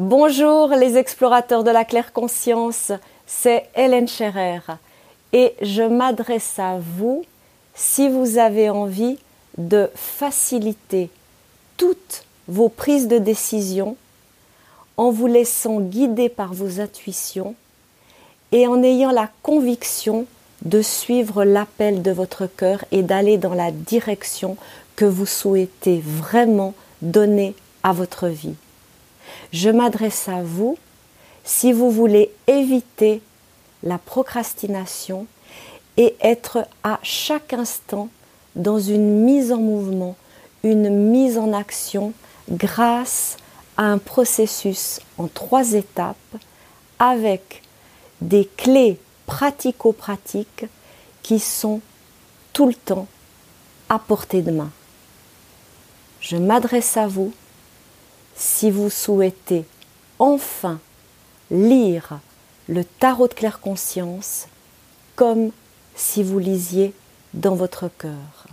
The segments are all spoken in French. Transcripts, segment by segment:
Bonjour les explorateurs de la claire conscience, c'est Hélène Scherer et je m'adresse à vous si vous avez envie de faciliter toutes vos prises de décision en vous laissant guider par vos intuitions et en ayant la conviction de suivre l'appel de votre cœur et d'aller dans la direction que vous souhaitez vraiment donner à votre vie. Je m'adresse à vous si vous voulez éviter la procrastination et être à chaque instant dans une mise en mouvement, une mise en action grâce à un processus en trois étapes avec des clés pratico-pratiques qui sont tout le temps à portée de main. Je m'adresse à vous si vous souhaitez enfin lire le tarot de claire conscience comme si vous lisiez dans votre cœur.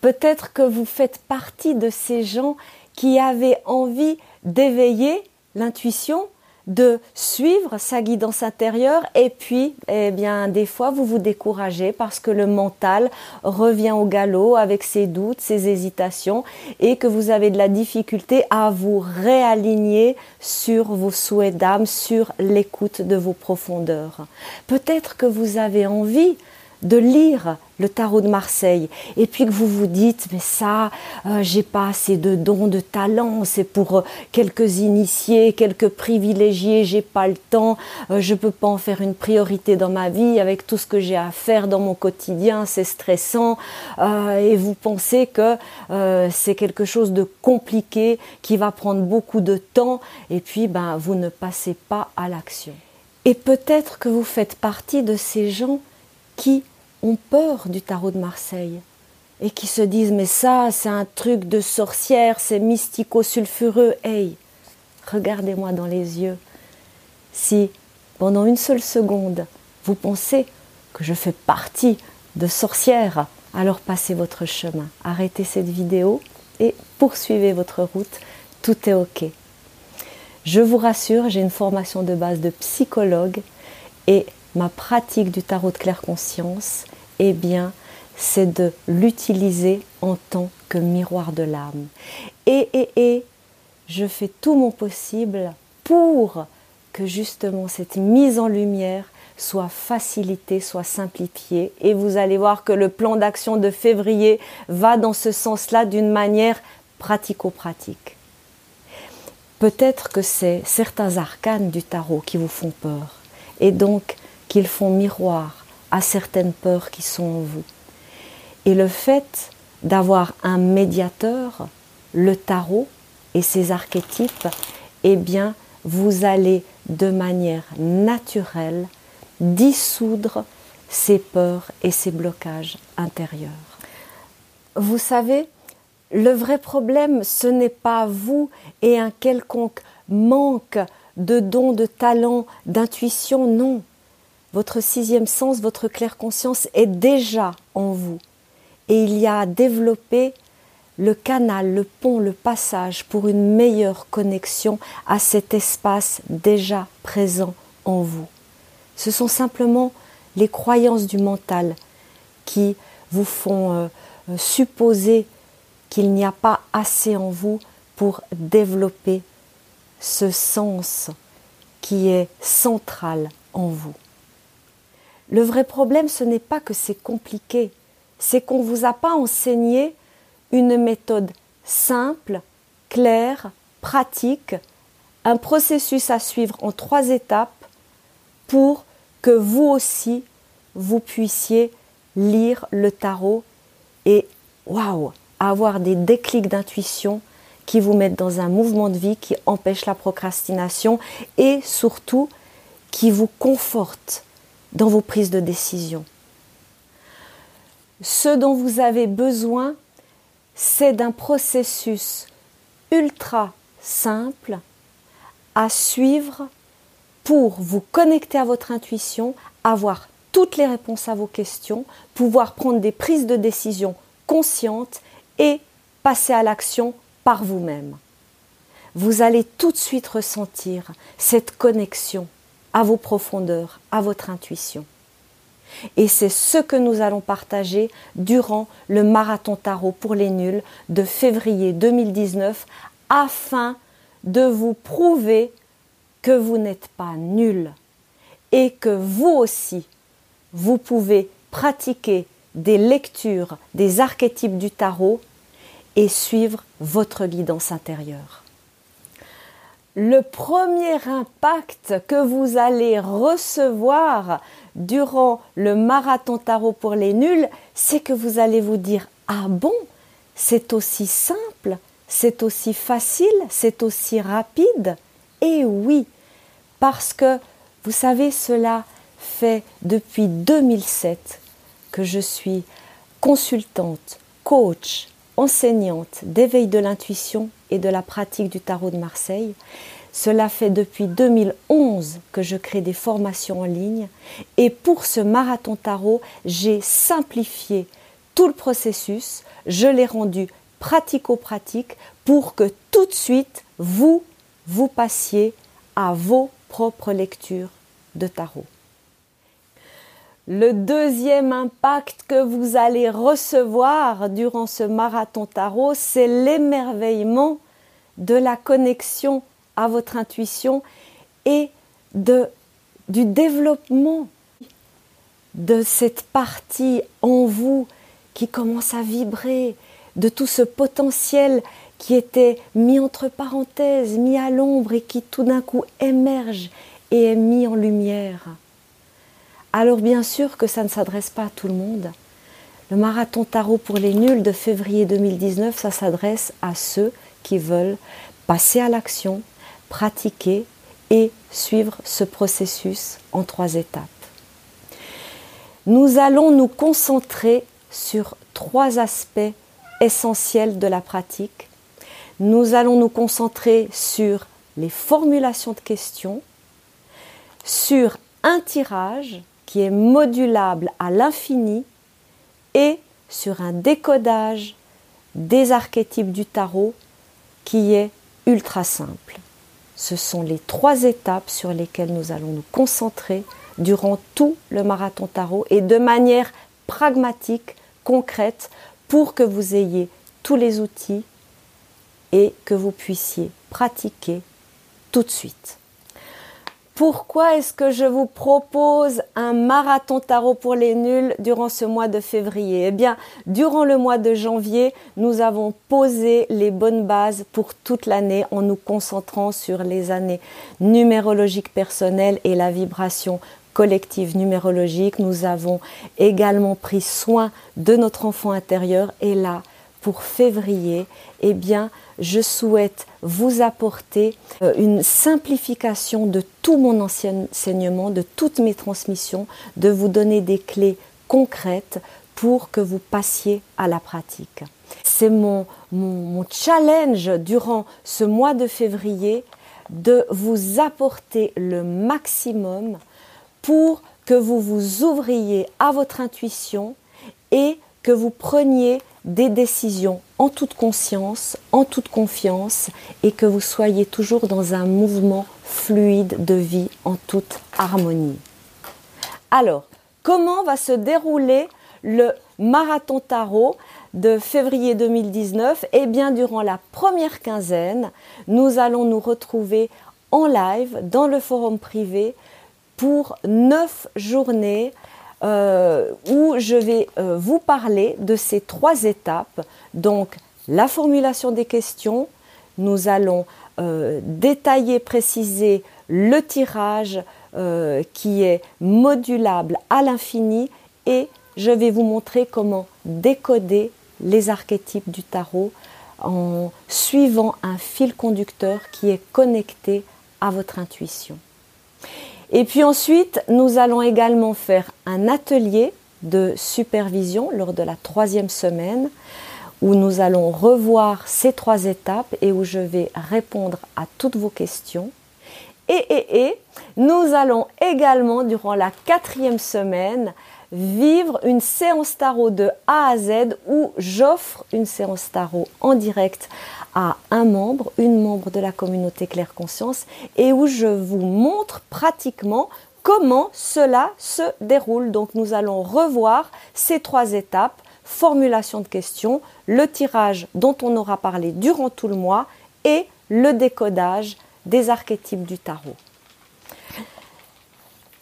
Peut-être que vous faites partie de ces gens qui avaient envie d'éveiller l'intuition de suivre sa guidance intérieure et puis eh bien des fois vous vous découragez parce que le mental revient au galop avec ses doutes, ses hésitations et que vous avez de la difficulté à vous réaligner sur vos souhaits d'âme, sur l'écoute de vos profondeurs. Peut-être que vous avez envie de lire le tarot de Marseille. Et puis que vous vous dites mais ça euh, j'ai pas assez de dons de talent c'est pour euh, quelques initiés quelques privilégiés j'ai pas le temps euh, je peux pas en faire une priorité dans ma vie avec tout ce que j'ai à faire dans mon quotidien c'est stressant. Et vous pensez que c'est quelque chose de compliqué qui va prendre beaucoup de temps. Et puis ben vous ne passez pas à l'action. Et peut-être que vous faites partie de ces gens qui ont peur du tarot de Marseille et qui se disent mais ça c'est un truc de sorcière, c'est mystico-sulfureux. Hey, regardez-moi dans les yeux. Si pendant une seule seconde vous pensez que je fais partie de sorcière, alors passez votre chemin. Arrêtez cette vidéo et poursuivez votre route. Tout est OK. Je vous rassure, j'ai une formation de base de psychologue et ma pratique du tarot de claire conscience, eh bien, c'est de l'utiliser en tant que miroir de l'âme. Et, et, et, je fais tout mon possible pour que justement cette mise en lumière soit facilitée, soit simplifiée. Et vous allez voir que le plan d'action de février va dans ce sens-là d'une manière pratico-pratique. Peut-être que c'est certains arcanes du tarot qui vous font peur. Et donc, qu'ils font miroir à certaines peurs qui sont en vous. Et le fait d'avoir un médiateur, le tarot et ses archétypes, eh bien, vous allez de manière naturelle dissoudre ces peurs et ces blocages intérieurs. Vous savez, le vrai problème, ce n'est pas vous et un quelconque manque de dons, de talent, d'intuition, non. Votre sixième sens, votre claire conscience est déjà en vous. Et il y a à développer le canal, le pont, le passage pour une meilleure connexion à cet espace déjà présent en vous. Ce sont simplement les croyances du mental qui vous font euh, euh, supposer qu'il n'y a pas assez en vous pour développer ce sens qui est central en vous. Le vrai problème, ce n'est pas que c'est compliqué, c'est qu'on ne vous a pas enseigné une méthode simple, claire, pratique, un processus à suivre en trois étapes pour que vous aussi, vous puissiez lire le tarot et, waouh, avoir des déclics d'intuition qui vous mettent dans un mouvement de vie qui empêche la procrastination et surtout qui vous conforte dans vos prises de décision. Ce dont vous avez besoin, c'est d'un processus ultra simple à suivre pour vous connecter à votre intuition, avoir toutes les réponses à vos questions, pouvoir prendre des prises de décision conscientes et passer à l'action par vous-même. vous allez tout de suite ressentir cette connexion à vos profondeurs, à votre intuition. Et c'est ce que nous allons partager durant le marathon tarot pour les nuls de février 2019 afin de vous prouver que vous n'êtes pas nul et que vous aussi, vous pouvez pratiquer des lectures des archétypes du tarot et suivre votre guidance intérieure. Le premier impact que vous allez recevoir durant le marathon tarot pour les nuls, c'est que vous allez vous dire Ah bon, c'est aussi simple, c'est aussi facile, c'est aussi rapide. Et oui, parce que vous savez, cela fait depuis 2007 que je suis consultante, coach, enseignante d'éveil de l'intuition et de la pratique du tarot de Marseille. Cela fait depuis 2011 que je crée des formations en ligne et pour ce marathon tarot, j'ai simplifié tout le processus, je l'ai rendu pratico-pratique pour que tout de suite vous, vous passiez à vos propres lectures de tarot. Le deuxième impact que vous allez recevoir durant ce marathon tarot, c'est l'émerveillement de la connexion à votre intuition et du développement de cette partie en vous qui commence à vibrer, de tout ce potentiel qui était mis entre parenthèses, mis à l'ombre et qui tout d'un coup émerge et est mis en lumière. Alors bien sûr que ça ne s'adresse pas à tout le monde. Le marathon tarot pour les nuls de février 2019, ça s'adresse à ceux qui veulent passer à l'action, pratiquer et suivre ce processus en trois étapes. Nous allons nous concentrer sur trois aspects essentiels de la pratique. Nous allons nous concentrer sur les formulations de questions, sur un tirage qui est modulable à l'infini et sur un décodage des archétypes du tarot qui est ultra simple. Ce sont les trois étapes sur lesquelles nous allons nous concentrer durant tout le marathon tarot et de manière pragmatique, concrète, pour que vous ayez tous les outils et que vous puissiez pratiquer tout de suite. Pourquoi est-ce que je vous propose un marathon tarot pour les nuls durant ce mois de février? Eh bien, durant le mois de janvier, nous avons posé les bonnes bases pour toute l'année en nous concentrant sur les années numérologiques personnelles et la vibration collective numérologique. Nous avons également pris soin de notre enfant intérieur et là, pour février, eh bien, je souhaite vous apporter euh, une simplification de tout mon enseignement, de toutes mes transmissions, de vous donner des clés concrètes pour que vous passiez à la pratique. C'est mon, mon, challenge durant ce mois de février de vous apporter le maximum pour que vous vous ouvriez à votre intuition et que vous preniez des décisions en toute conscience, en toute confiance et que vous soyez toujours dans un mouvement fluide de vie en toute harmonie. Alors, comment va se dérouler le marathon tarot de février 2019 Eh bien, durant la première quinzaine, nous allons nous retrouver en live dans le forum privé pour neuf journées euh, où je vais euh, vous parler de ces trois étapes. Donc, la formulation des questions, nous allons euh, détailler, préciser le tirage qui est modulable à l'infini et je vais vous montrer comment décoder les archétypes du tarot en suivant un fil conducteur qui est connecté à votre intuition. Et puis ensuite, nous allons également faire un atelier de supervision lors de la troisième semaine où nous allons revoir ces trois étapes et où je vais répondre à toutes vos questions. Et, et, et nous allons également, durant la quatrième semaine, vivre une séance tarot de A à Z où j'offre une séance tarot en direct à un membre, une membre de la communauté Claire Conscience et où je vous montre pratiquement comment cela se déroule. Donc nous allons revoir ces trois étapes, formulation de questions, le tirage dont on aura parlé durant tout le mois et le décodage des archétypes du tarot.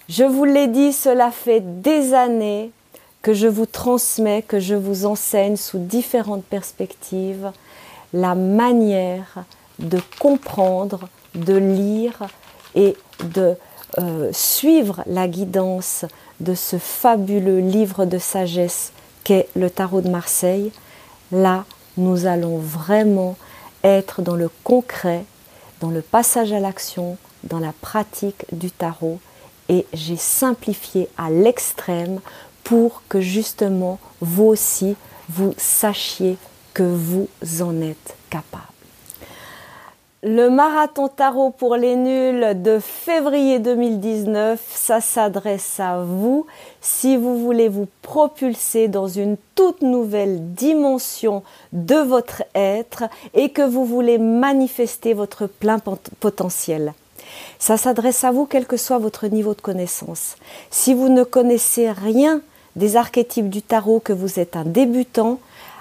Je vous l'ai dit, cela fait des années que je vous transmets, que je vous enseigne sous différentes perspectives la manière de comprendre, de lire et de euh, suivre la guidance de ce fabuleux livre de sagesse qu'est le tarot de Marseille. Là, nous allons vraiment être dans le concret, dans le passage à l'action, dans la pratique du tarot et j'ai simplifié à l'extrême pour que justement vous aussi vous sachiez que vous en êtes capable. Le marathon tarot pour les nuls de février 2019, ça s'adresse à vous si vous voulez vous propulser dans une toute nouvelle dimension de votre être et que vous voulez manifester votre plein potentiel. Ça s'adresse à vous quel que soit votre niveau de connaissance. Si vous ne connaissez rien des archétypes du tarot, que vous êtes un débutant,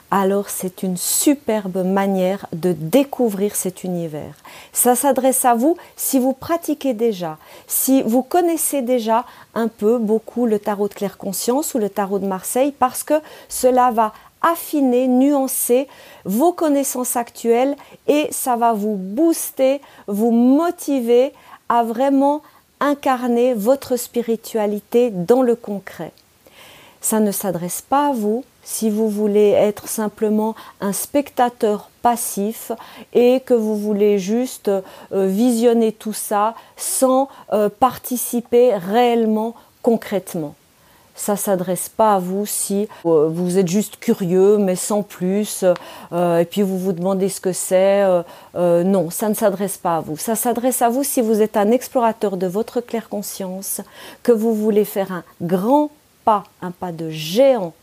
alors c'est une superbe manière de découvrir cet univers. Ça s'adresse à vous si vous pratiquez déjà, si vous connaissez déjà un peu, beaucoup le tarot de claire conscience ou le tarot de Marseille, parce que cela va affiner, nuancer vos connaissances actuelles et ça va vous booster, vous motiver à vraiment incarner votre spiritualité dans le concret. Ça ne s'adresse pas à vous si vous voulez être simplement un spectateur passif et que vous voulez juste euh, visionner tout ça sans euh, participer réellement concrètement ça s'adresse pas à vous si euh, vous êtes juste curieux mais sans plus euh, et puis vous vous demandez ce que c'est. Euh, non, ça ne s'adresse pas à vous. Ça s'adresse à vous si vous êtes un explorateur de votre claire conscience, que vous voulez faire un grand pas, un pas de géant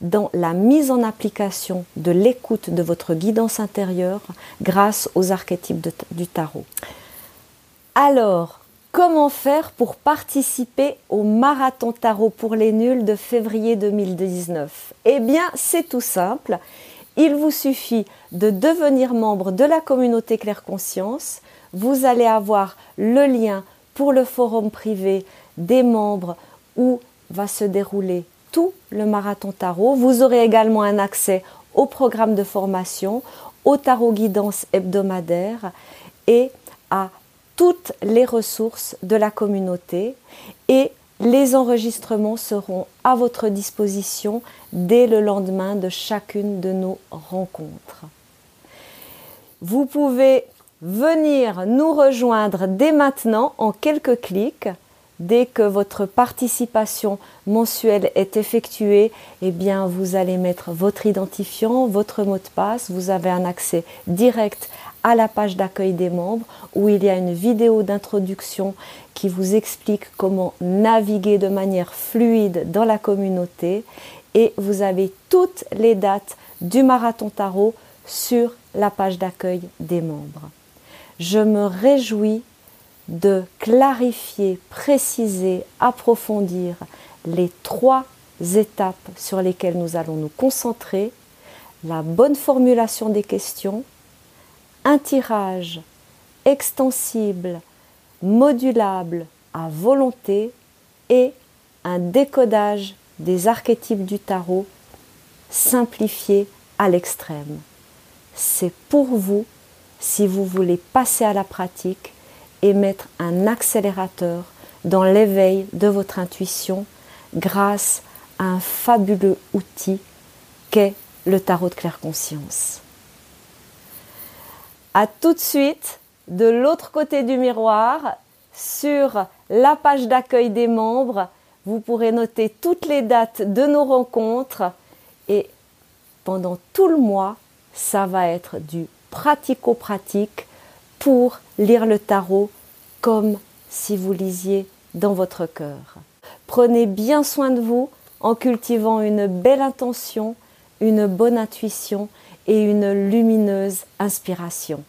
dans la mise en application de l'écoute de votre guidance intérieure grâce aux archétypes du tarot. Alors, Comment faire pour participer au marathon tarot pour les nuls de février 2019 Eh bien, c'est tout simple. Il vous suffit de devenir membre de la communauté Claire Conscience. Vous allez avoir le lien pour le forum privé des membres où va se dérouler tout le marathon tarot. Vous aurez également un accès au programme de formation, au tarot guidance hebdomadaire et à toutes les ressources de la communauté et les enregistrements seront à votre disposition dès le lendemain de chacune de nos rencontres. Vous pouvez venir nous rejoindre dès maintenant en quelques clics. Dès que votre participation mensuelle est effectuée, eh bien vous allez mettre votre identifiant, votre mot de passe, vous avez un accès direct à la page d'accueil des membres où il y a une vidéo d'introduction qui vous explique comment naviguer de manière fluide dans la communauté et vous avez toutes les dates du marathon tarot sur la page d'accueil des membres. Je me réjouis de clarifier, préciser, approfondir les trois étapes sur lesquelles nous allons nous concentrer, la bonne formulation des questions, un tirage extensible, modulable à volonté et un décodage des archétypes du tarot simplifié à l'extrême. C'est pour vous si vous voulez passer à la pratique et mettre un accélérateur dans l'éveil de votre intuition grâce à un fabuleux outil qu'est le tarot de claire conscience. À tout de suite de l'autre côté du miroir sur la page d'accueil des membres. Vous pourrez noter toutes les dates de nos rencontres et pendant tout le mois, ça va être du pratico-pratique pour lire le tarot comme si vous lisiez dans votre cœur. Prenez bien soin de vous, en cultivant une belle intention, une bonne intuition et une lumineuse inspiration.